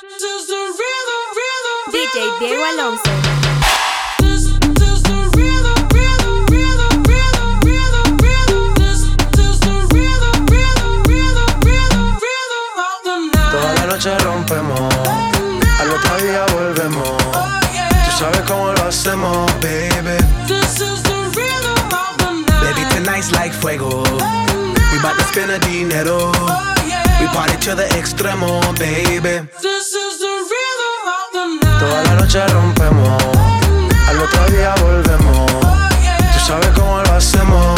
DJ Diego Alonso. rompemos, al otro día volvemos. Tú sabes cómo lo hacemos, baby. Baby, tonight's like fuego. We bout to spend a dinero. We party to the extremo, baby. Toda la noche rompemos, al otro día volvemos. Tú sabes cómo lo hacemos,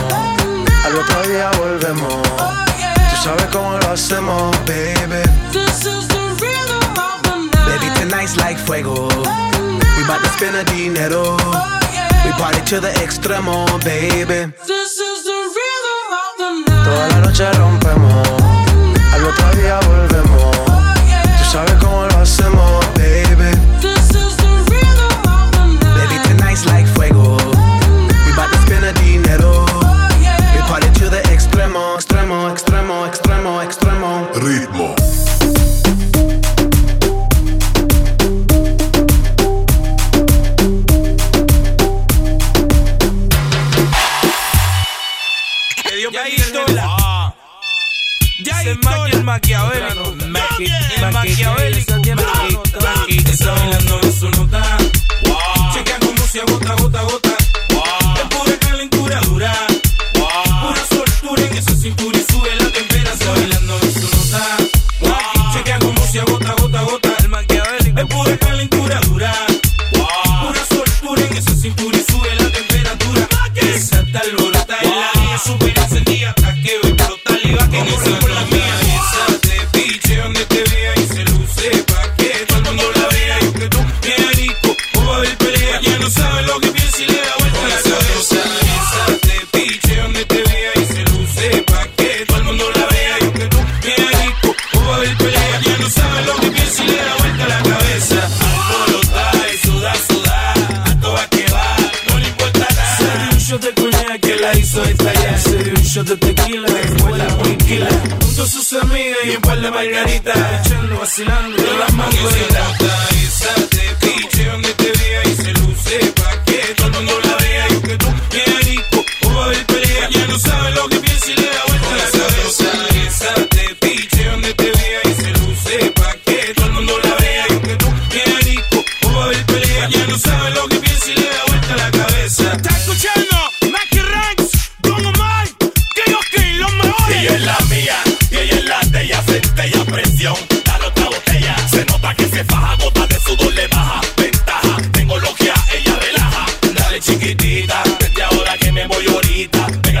al otro día volvemos. Tú sabes cómo lo hacemos, baby. Baby, tonight's like fuego. We bout to spend a dinero. We party to the extremo, baby. This is the Toda la noche rompemos, al otro día volvemos. Tú sabes cómo lo hacemos,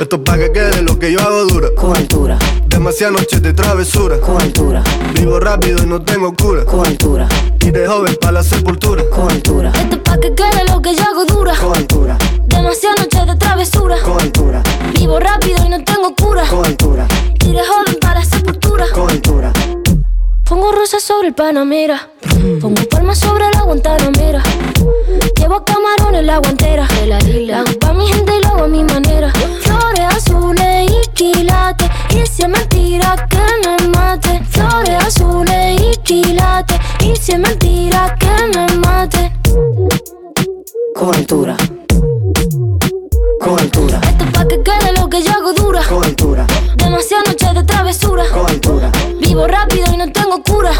Esto es pa' que quede lo que yo hago dura. Con altura, Demasiadas noches de travesura. con altura, Vivo rápido y no tengo cura. con altura, Y de joven pa' la sepultura. con altura. Esto es pa' que quede lo que yo hago dura. Con altura, Demasiadas noches de travesura. con altura, Vivo rápido y no tengo cura. con altura, Y de joven para la sepultura. con altura. Pongo rosas sobre el Panamera. Pongo palmas sobre la Guantanamera. Llevo camarones la guantera. De la isla. Hago pa' mi gente y lo hago a mi manera. Flores azules y quilates. Y si es mentira que me mate. Flores azules y quilates. Y si es mentira que me mate. Con altura. Esto es pa' que quede lo que yo hago dura. Con altura, Demasiadas noches de travesura. con altura, Vivo rápido y no tengo cura.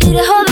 Y de joven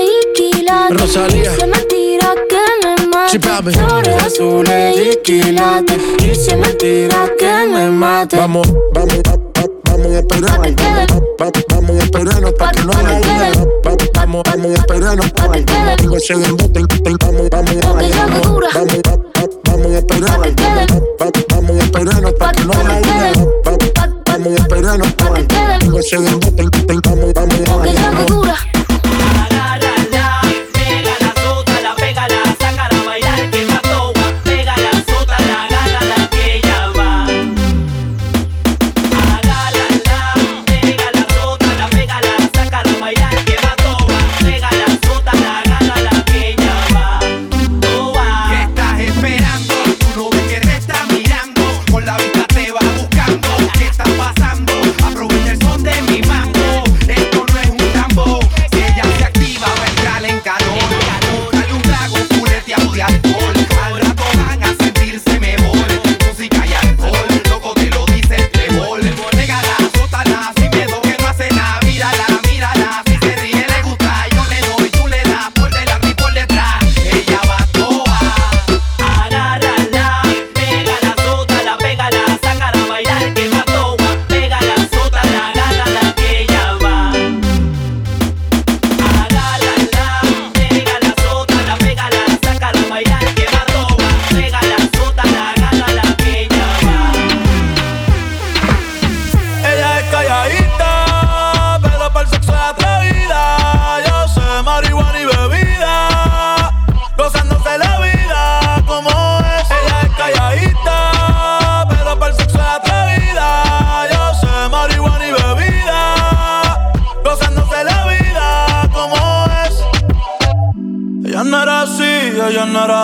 quilates. Rosalía. Y si es mentira que me mate. Sí. Flores azules y quilates. Y si es mentira que me mate. Vamos, vamos, va- va- vamos a esperar. Pa' que quede. Va- va- Vamos a esperarnos pa' que no haya Vamos, vamos a esperarnos. Pa' que el- Vamos, vamos, dura. Vamos, va- va- vamos a esperar. Pa' que quede. Va- va- Vamos a esperarnos pa' que no haya Vamos a esperarnos. Pa' que el- Vamos, vamos, que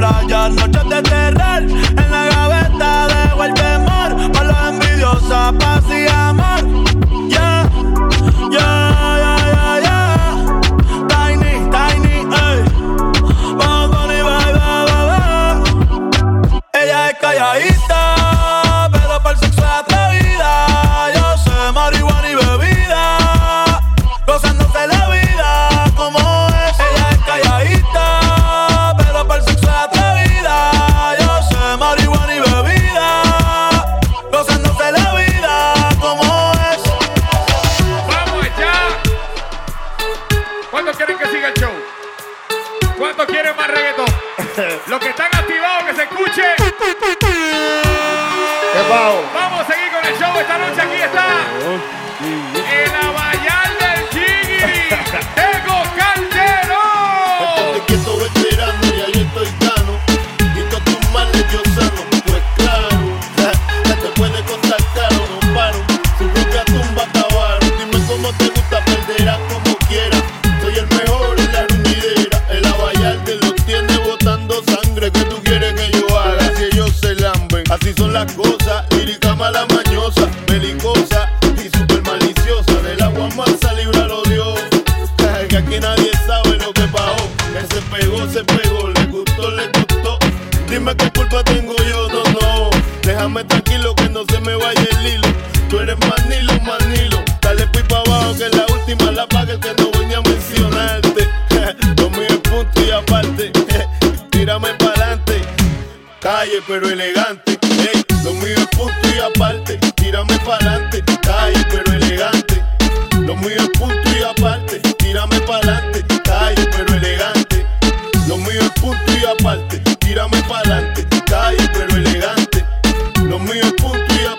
playa, noches de terror. En la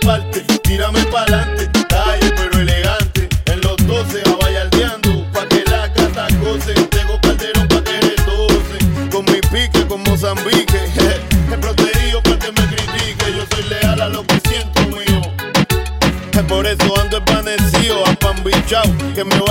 parte, tírame pa'lante, calle pero elegante, en los 12 a bayardeando, pa' que la casa goce, tengo calderón pa' que retose, con mi pique, con Mozambique, el protegido pa' que me critique, yo soy leal a lo que siento mío, por eso ando espanecido, apambichao, que me va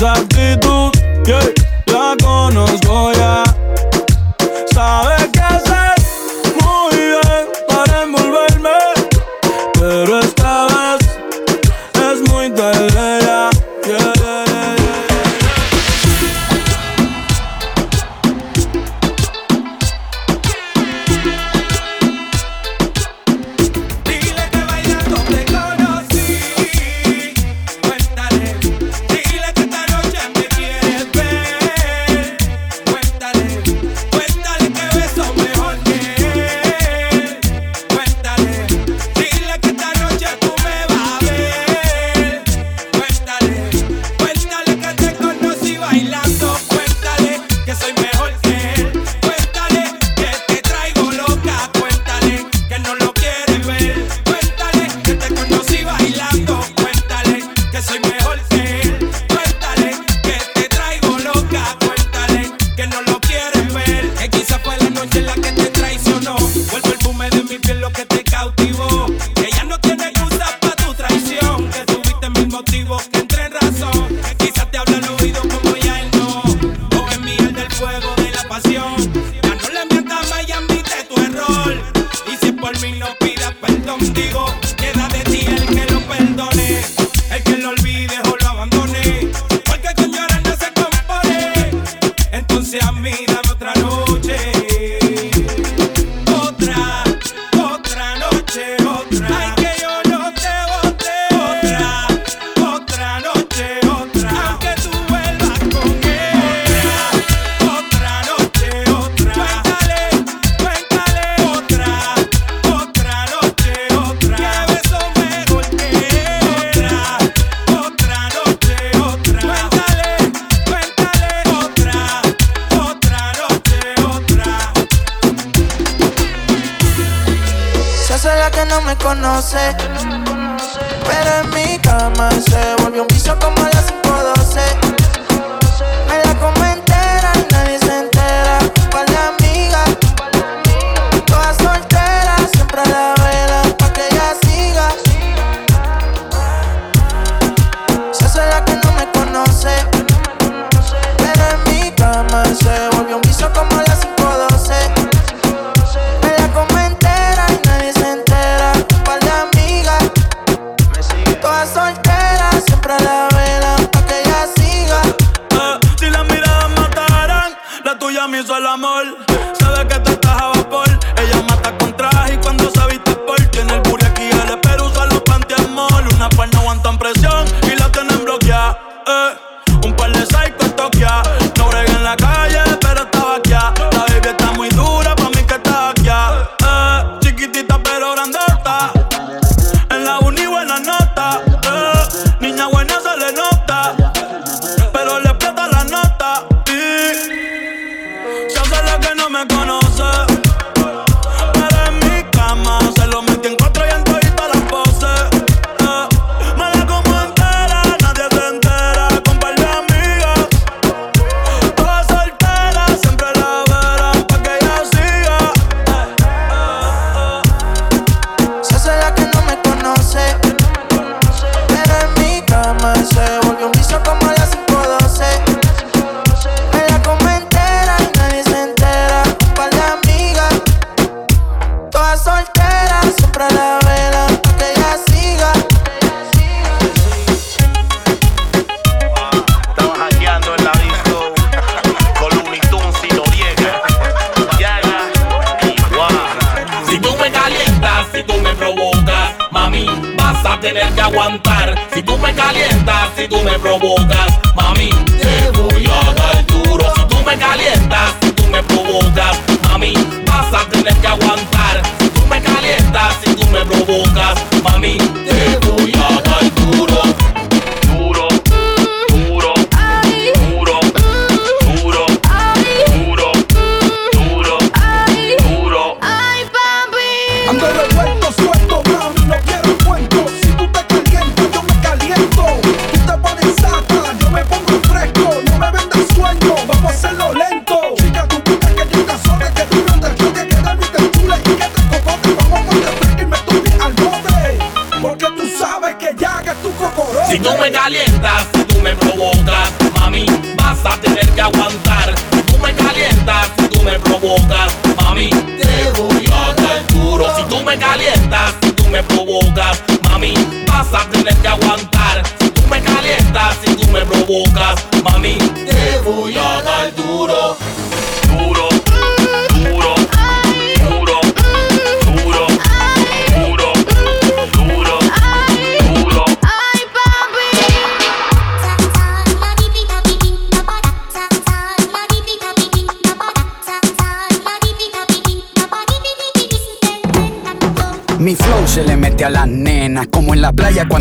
Já de tudo provocas, mami,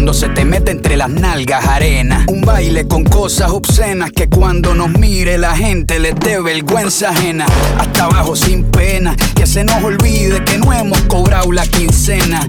cuando se te mete entre las nalgas arena. Un baile con cosas obscenas que cuando nos mire la gente les dé vergüenza ajena. Hasta abajo sin pena, que se nos olvide que no hemos cobrado la quincena.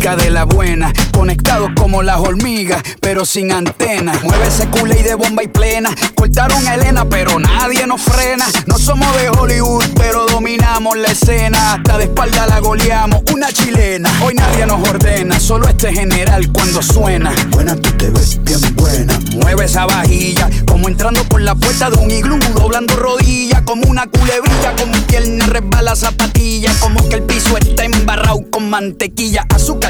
De la buena, conectados como las hormigas, pero sin antena. Mueve ese culé y de bomba y plena. Cortaron a Elena, pero nadie nos frena. No somos de Hollywood, pero dominamos la escena. Hasta de espalda la goleamos, una chilena. Hoy nadie nos ordena, solo este general cuando suena. Buena, tú te ves bien buena. Mueve esa vajilla, como entrando por la puerta de un iglú, doblando rodillas, como una culebrilla, con pierna resbala zapatilla, como que el piso está embarrado con mantequilla, azúcar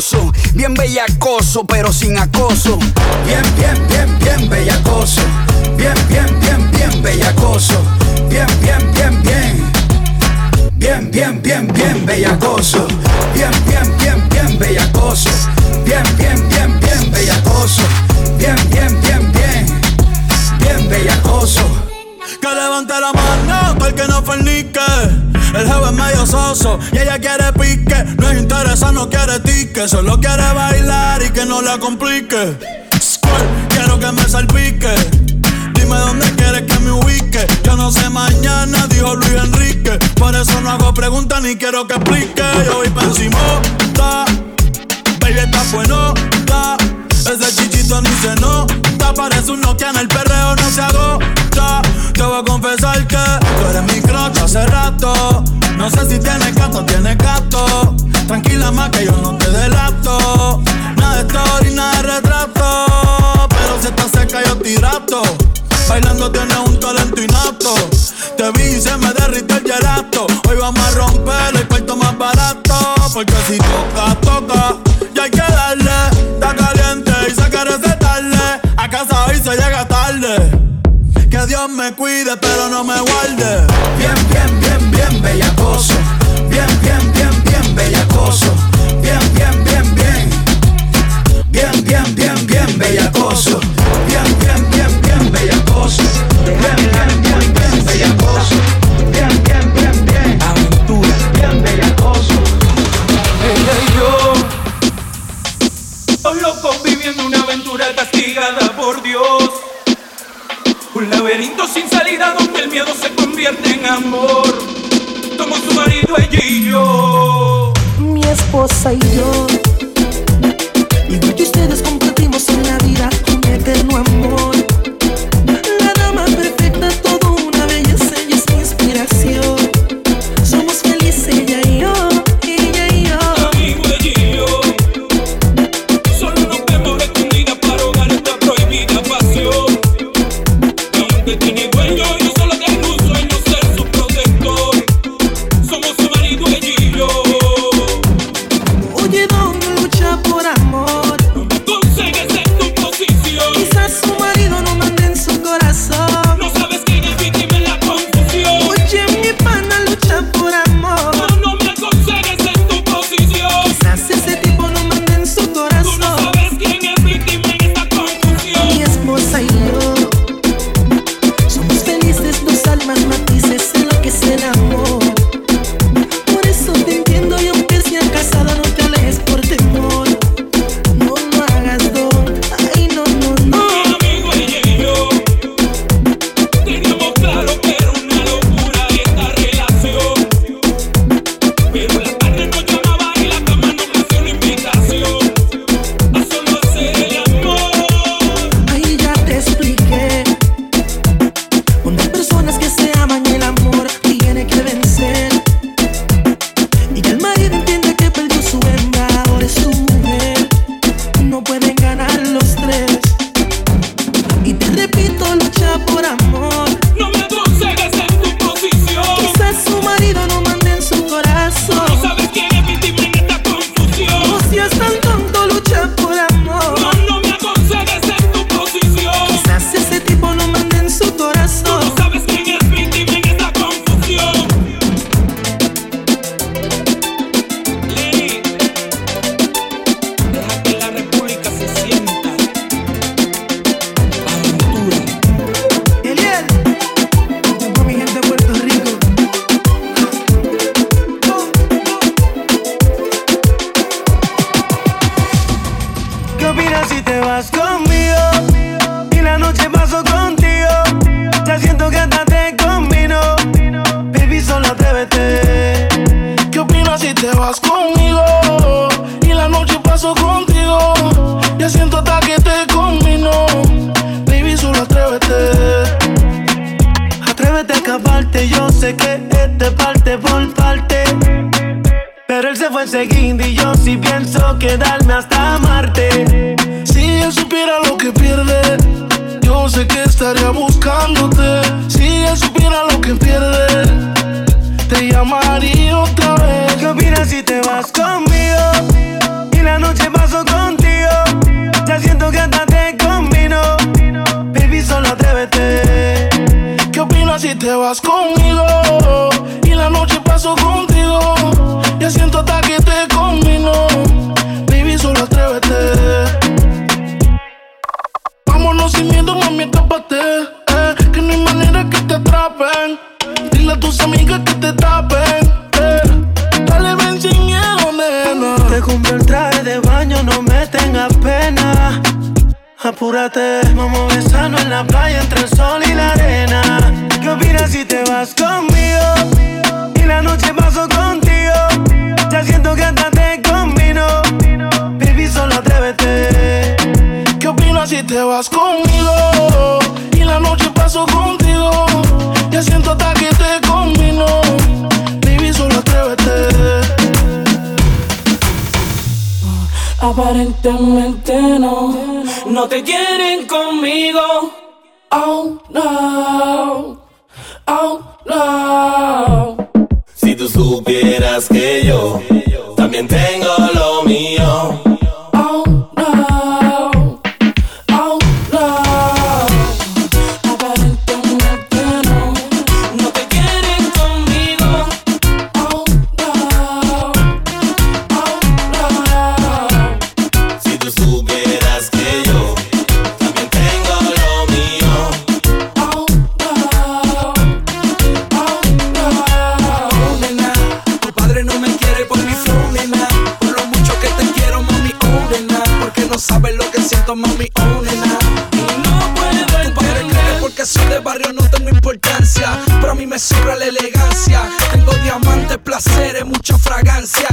asqueroso. Bien bellacoso, pero sin acoso. Bien, bien, bien, bien bellacoso. Bien, bien, bien, bien bellacoso. Bien, bien, bien, bien. Bien, bien, bien, bien bellacoso. Bien, bien, bien, bien bellacoso. Bien, bien, bien, bien bellacoso. Bien, bien, bien, bien. Bien bellacoso. Que levante la mano, el que no fornique. El jefe es medio soso y ella quiere pique. No es interesa, no quiere tique. Solo quiere bailar y que no la complique. Quiero que me salpique. Dime dónde quieres que me ubique. Yo no sé mañana, dijo Luis Enrique. Por eso no hago preguntas ni quiero que explique. Yo voy pa' encima, ta. Baby, está bueno, ta. Ese chichito ni se nota. Parece un Nokia en el perreo, no se agota. Te voy a confesar que tú eres mi crush hace rato. No sé si tienes gato, tienes gato. Tranquila más que yo no te delato. Nada de story, nada de retrato. Pero si estás seca yo te hidrato. Bailando tienes un talento innato. Te vi y se me derrite el gelato. Hoy vamos a romper el cuarto más barato. Porque si toca, toca. Y hay que darle. Está caliente y se quiere recetarle. A casa hoy se llega tarde. Que Dios me cuide, pero no me guarde. Bien, bien, bien, bien bellacoso. te vas conmigo y la noche paso contigo. Ya siento que hasta te combino. Baby, solo atrévete. ¿Qué opinas si te vas conmigo? Y la noche paso contigo. Ya siento hasta que te combino. Baby, solo atrévete. Aparentemente no, no te quieren conmigo. Oh no. Oh, si tú supieras que yo también tengo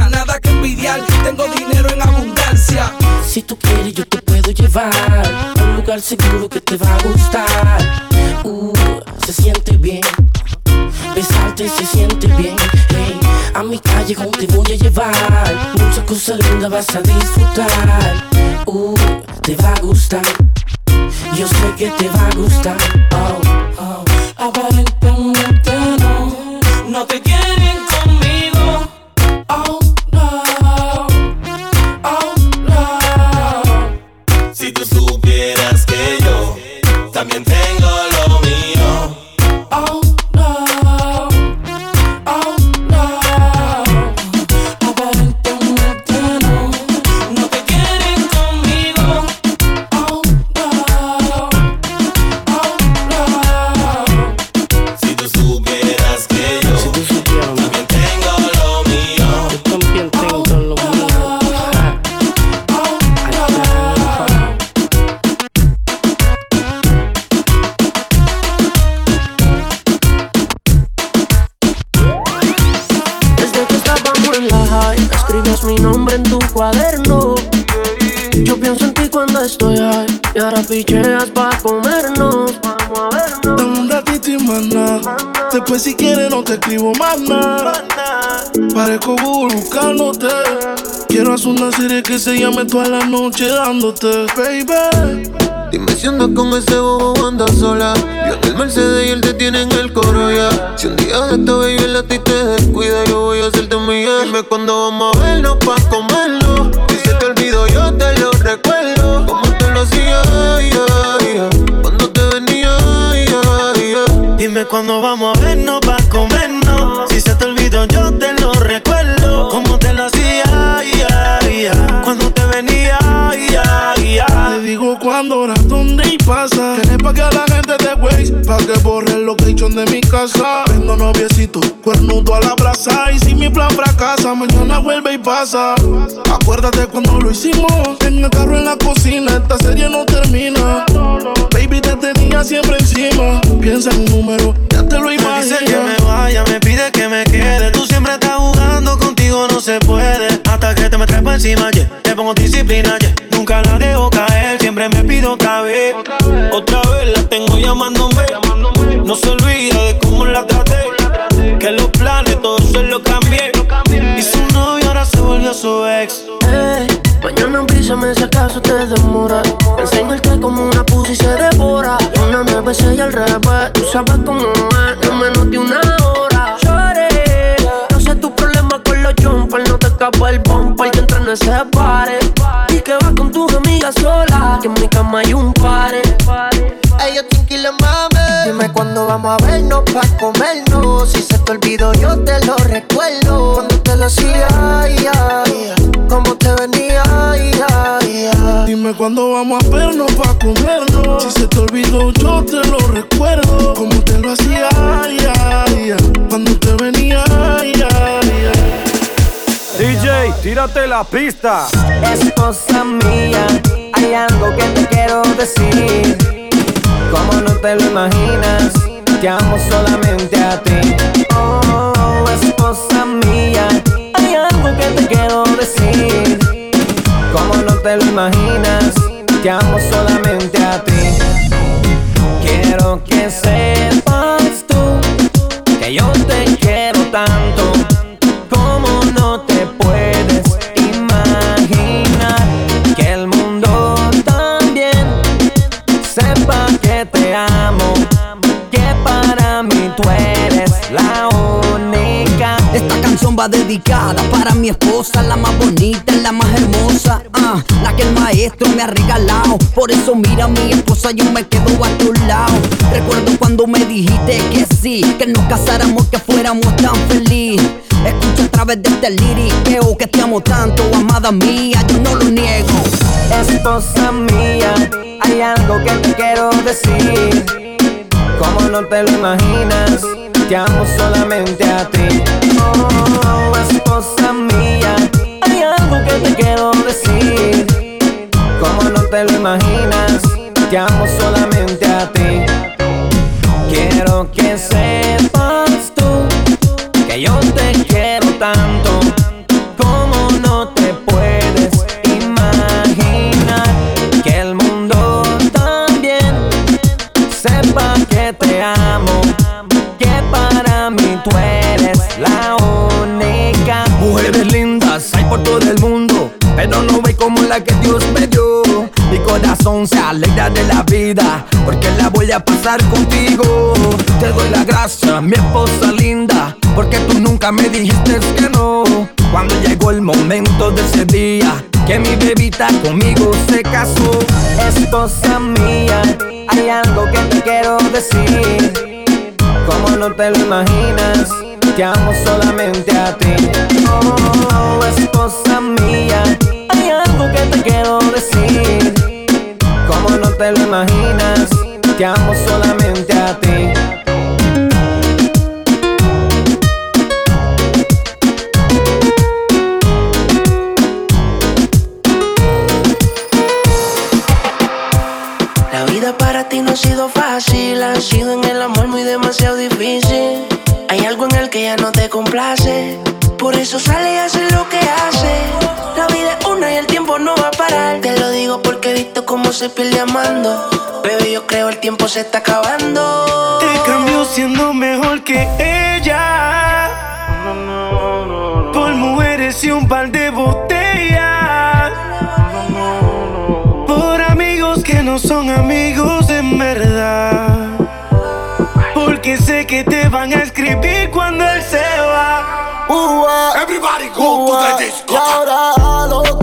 nada que envidiar, tengo dinero en abundancia. Si tú quieres, yo te puedo llevar a un lugar seguro que te va a gustar. Uh, se siente bien, besarte se siente bien. Hey, a mi calle te voy a llevar, muchas cosas lindas vas a disfrutar. Uh, te va a gustar, yo sé que te va a gustar. Oh. se llame toda la noche dándote, baby. Dime si andas con ese bobo andas sola. Yo en el Mercedes y él te tiene en el coro ya. Si un día de esta baby la ti te descuida, yo voy a hacerte mi Dime cuando vamos a vernos pa' comerlo. Si se te olvido, yo te lo recuerdo. Como te lo hacía, yeah, cuando te venía, Dime cuando vamos a vernos pa' que borre el location de mi casa. Vendo noviecito, cuernudo a la brasa. Y si mi plan fracasa, mañana vuelve y pasa. Acuérdate cuando lo hicimos, en el carro en la cocina. Esta serie no termina. Baby, te tenía siempre encima. Piensa en un número, ya te lo Me imaginas. dice que me vaya, me pide que me quede. Tú siempre estás jugando, no se puede. Hasta que te me trepo encima, yeah. Te pongo disciplina, yeah. Nunca la dejo caer, siempre me pido otra vez. Otra vez la tengo llamándome. No se olvida de cómo la traté. Que los planes todos se los cambié. Y su novio ahora se volvió su ex. Ey, mañana avísame si acaso te demora. Enseñarte como una pussy se devora. Una nueve veces y al revés. Tú sabes cómo es, en menos de una escapa el bumper que entra en ese pare. Y que vas con tus amigas solas. Que en mi cama hay un pare. Ellos tranquilos, mami. Dime cuándo vamos a vernos pa' comernos. Si se te olvidó, yo te lo recuerdo. Cuando te lo hacía, ay, ay, cómo te venía, ay, ay, ay. Dime cuándo vamos a vernos pa' comernos. Si se te olvidó, yo te lo recuerdo. Como te lo hacía, ay, ay, ay. Cuando te venía, ay, ay, ay. DJ, tírate la pista. Esposa mía, hay algo que te quiero decir. Como no te lo imaginas, te amo solamente a ti. Oh, esposa mía, hay algo que te quiero decir. Como no te lo imaginas, te amo solamente a ti. Quiero que sepas tú que yo te quiero tanto. No dedicada para mi esposa, la más bonita, la más hermosa, ah, la que el maestro me ha regalado. Por eso mira mi esposa, yo me quedo a tu lado. Recuerdo cuando me dijiste que sí, que nos casáramos, que fuéramos tan feliz. Escucha a través de este liriqueo que te amo tanto, amada mía, yo no lo niego. Esposa mía, hay algo que te quiero decir. Como no te lo imaginas, te amo solamente a ti. Oh, esposa mía, hay algo que te quiero decir. Como no te lo imaginas, te amo solamente a ti. Quiero que sepas voy a pasar contigo. Te doy la gracia, mi esposa linda, porque tú nunca me dijiste que no. Cuando llegó el momento de ese día, que mi bebita conmigo se casó. Esposa mía, hay algo que te quiero decir. Como no te lo imaginas, te amo solamente a ti. Oh, esposa mía, hay algo que te quiero decir. Como no te lo imaginas, te amo solamente a ti. Se pierde amando. Bebé, yo creo el tiempo se está acabando. Te cambio siendo mejor que ella. Por mujeres y un par de botellas. Por amigos que no son amigos en verdad. Porque sé que te van a escribir cuando él se va. Everybody go to the disco.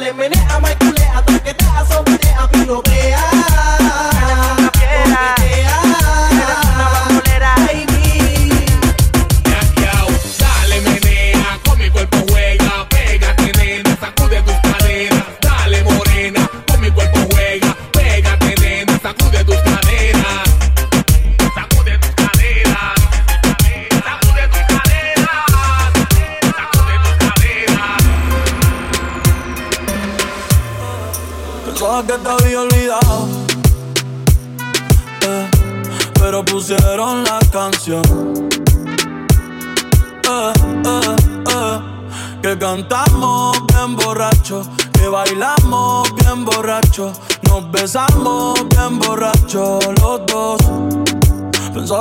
dale, menea, maicule, hasta que te asombres.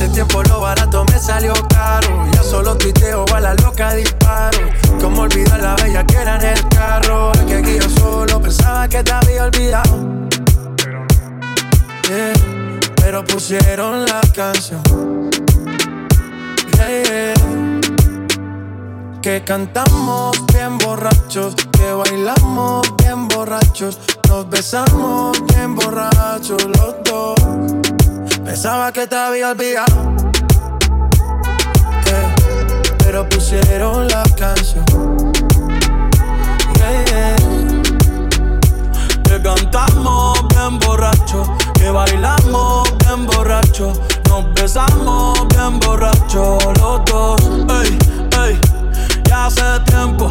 Hace tiempo lo barato me salió caro. Ya solo tuiteo a la loca disparo. Como olvidar la bella que era en el carro. Que aquí yo solo pensaba que te había olvidado. Yeah, Pero pusieron la canción. Yeah, yeah. Que cantamos bien borrachos, que bailamos bien borrachos, nos besamos bien borrachos. Pensaba que te había olvidado, eh, pero pusieron la canción. Yeah, yeah. Que cantamos bien borracho, que bailamos bien borracho, nos besamos bien borracho los dos. Ey, ey, ya hace tiempo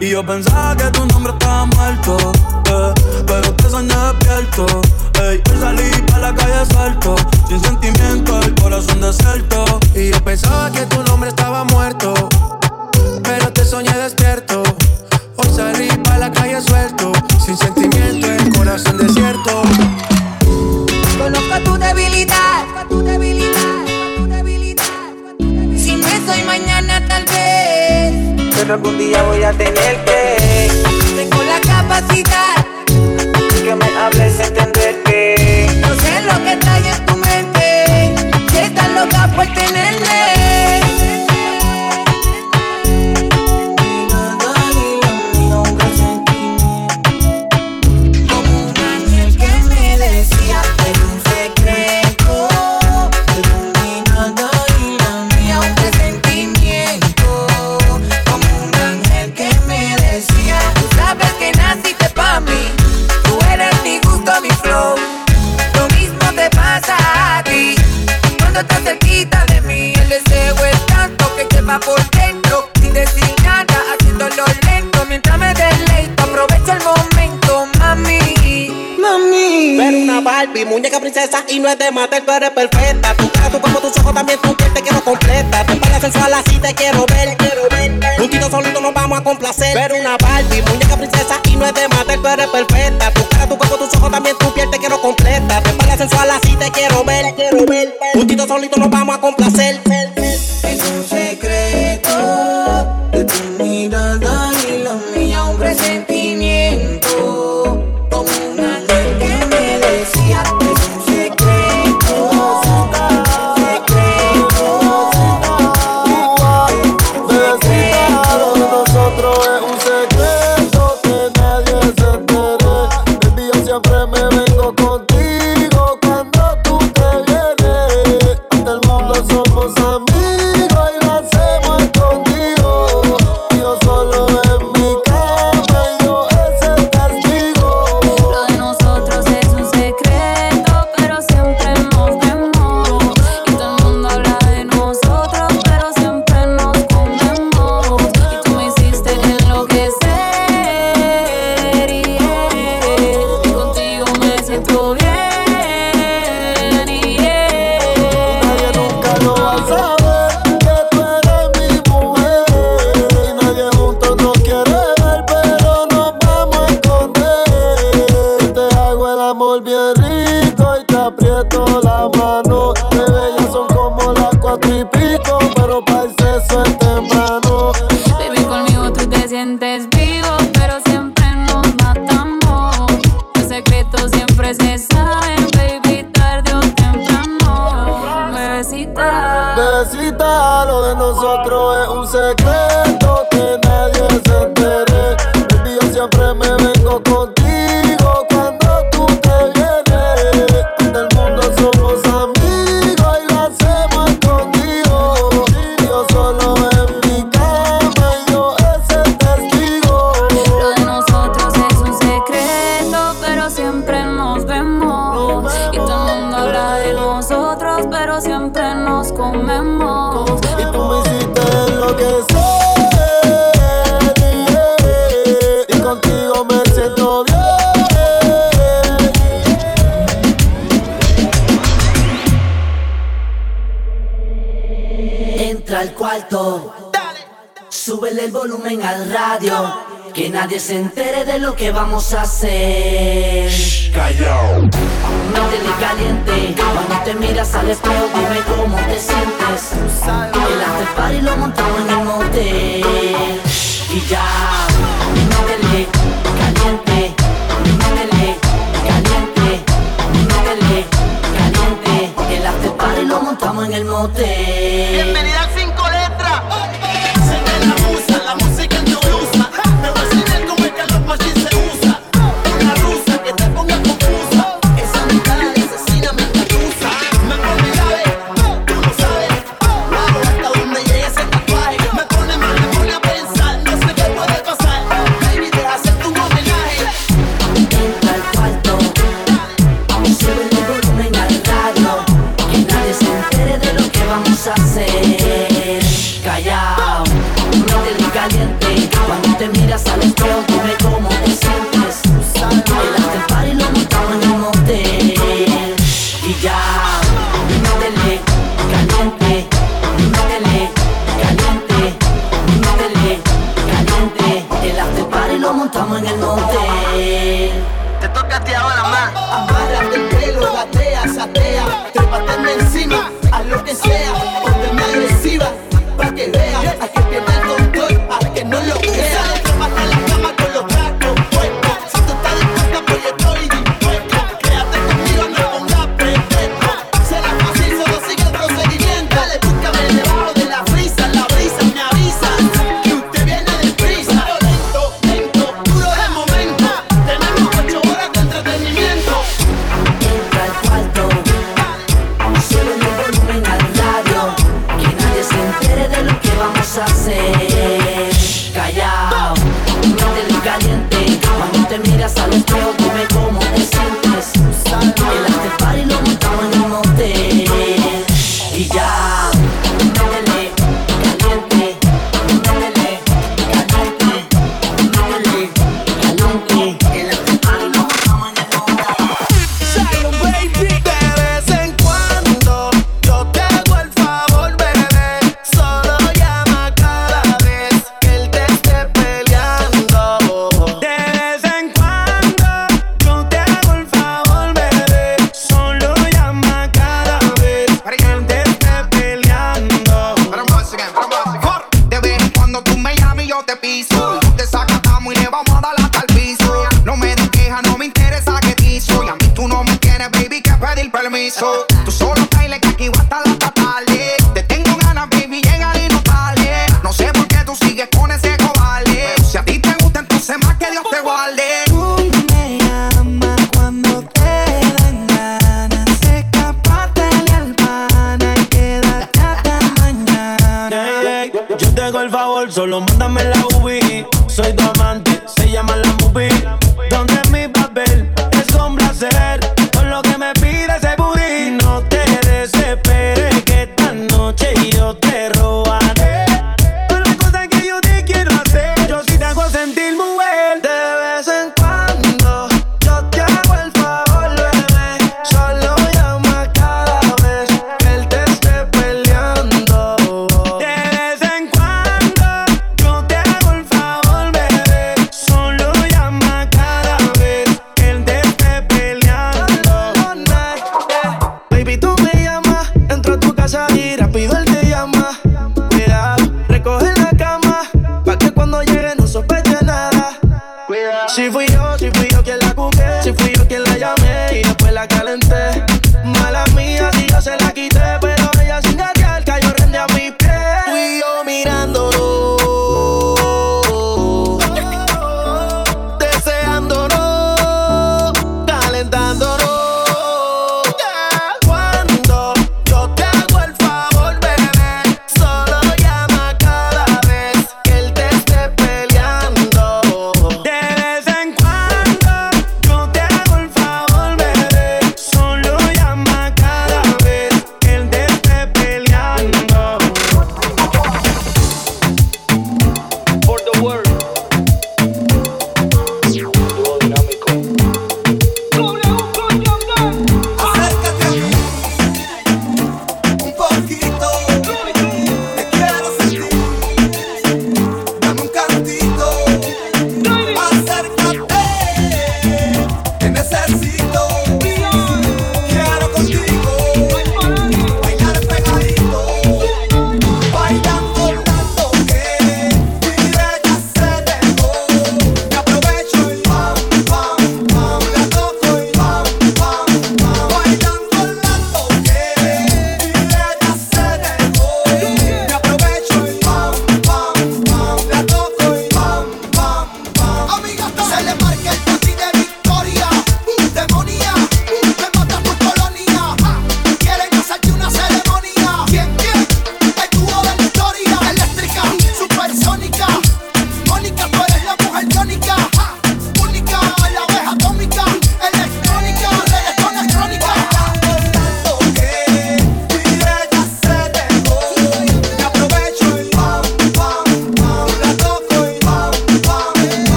Y yo pensaba que tu nombre estaba muerto, eh, pero te soñé despierto. Ey, hoy salí pa' la calle suelto, sin sentimiento, el corazón desierto. Y yo pensaba que tu nombre estaba muerto, pero te soñé despierto. Hoy salí pa' la calle suelto, sin sentimiento, el corazón desierto. Conozco tu debilidad, tu debilidad, tu debilidad. Si no es hoy, mañana tal vez. Algún día voy a tener que Tengo la capacidad, que me hables entender que no sé lo que está ahí en tu mente. Que estás loca por tenerme. Princesa y no es de matar, tú eres perfecta. Tu cara, tu cuerpo, tus ojos también, tu piel te quiero completa. Tu espalda sensual así te quiero ver. Juntitos solitos nos vamos a complacer. Ver una Barbie, muñeca princesa y no es de matar, tú eres perfecta. Tu cara, tu cuerpo, tus ojos también, tu piel te quiero completa. Tu espalda sensual así te quiero ver, quiero ver. Juntitos solitos nos vamos a complacer. Que vamos a hacer.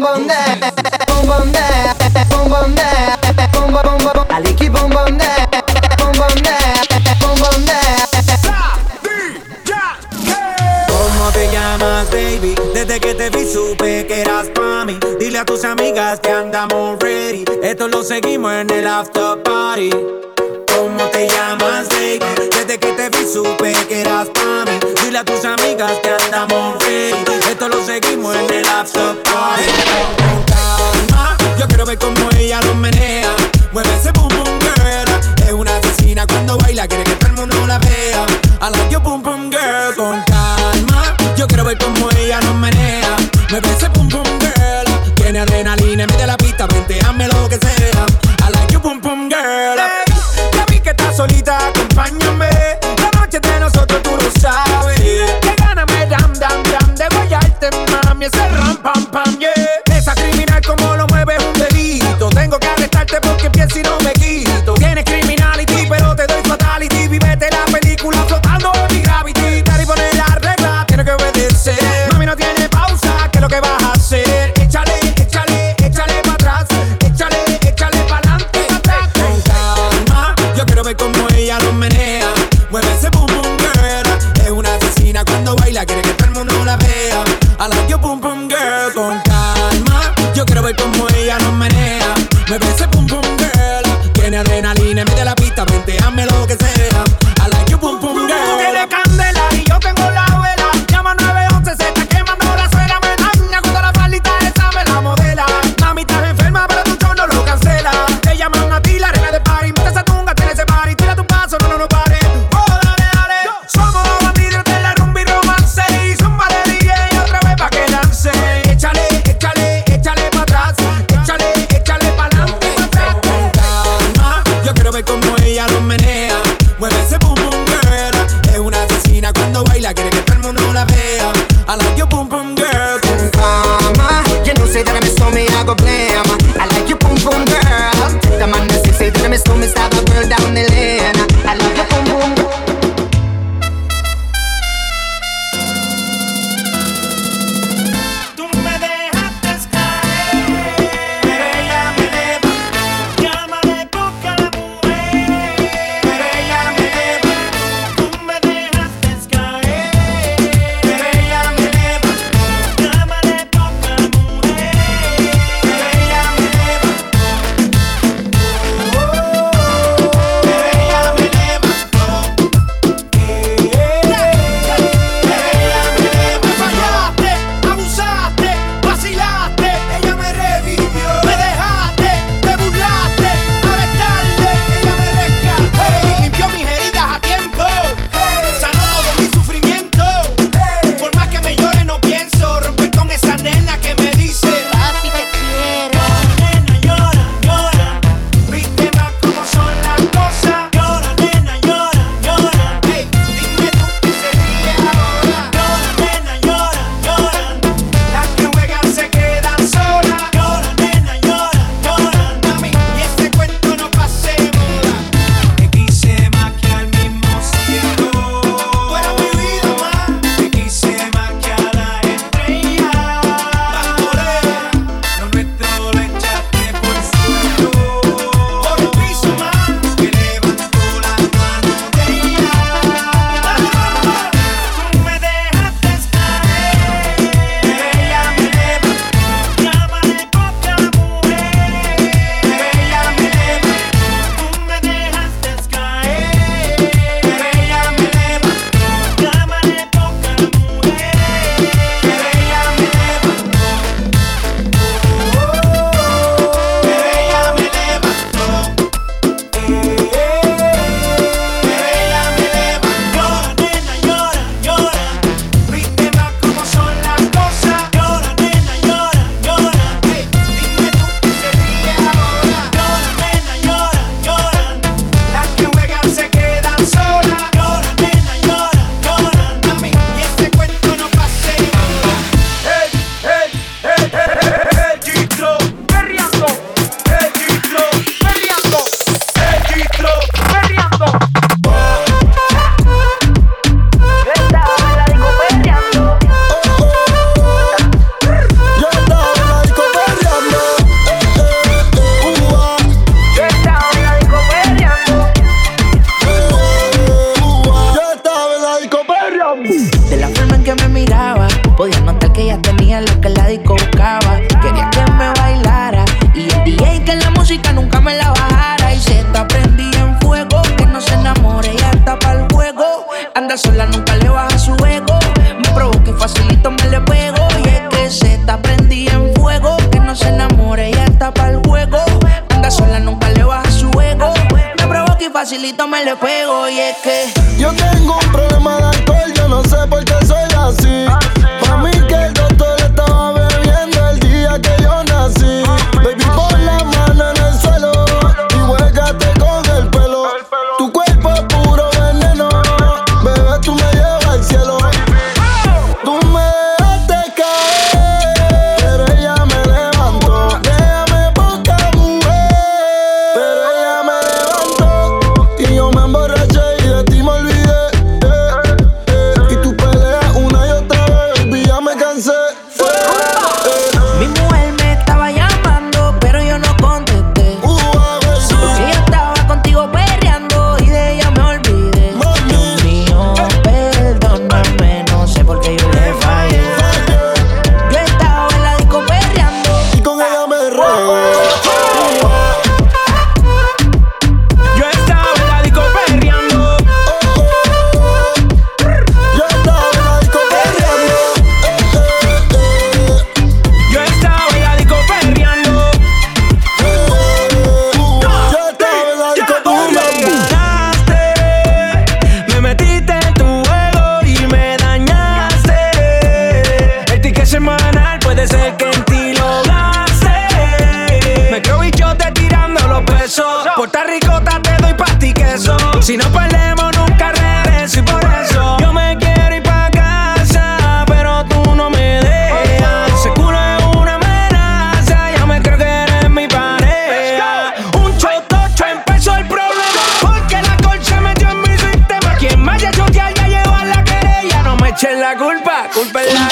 bum bum. Anda sola, nunca le baja su ego. Me provoca y facilito me le pego. Y es que se está prendida en fuego. Que no se enamore, ya está para el juego. Anda sola, nunca le baja su ego. Me provoca y facilito me le pego. Y es que yo tengo un problema de alcohol, yo no sé por qué. la culpa, culpa es la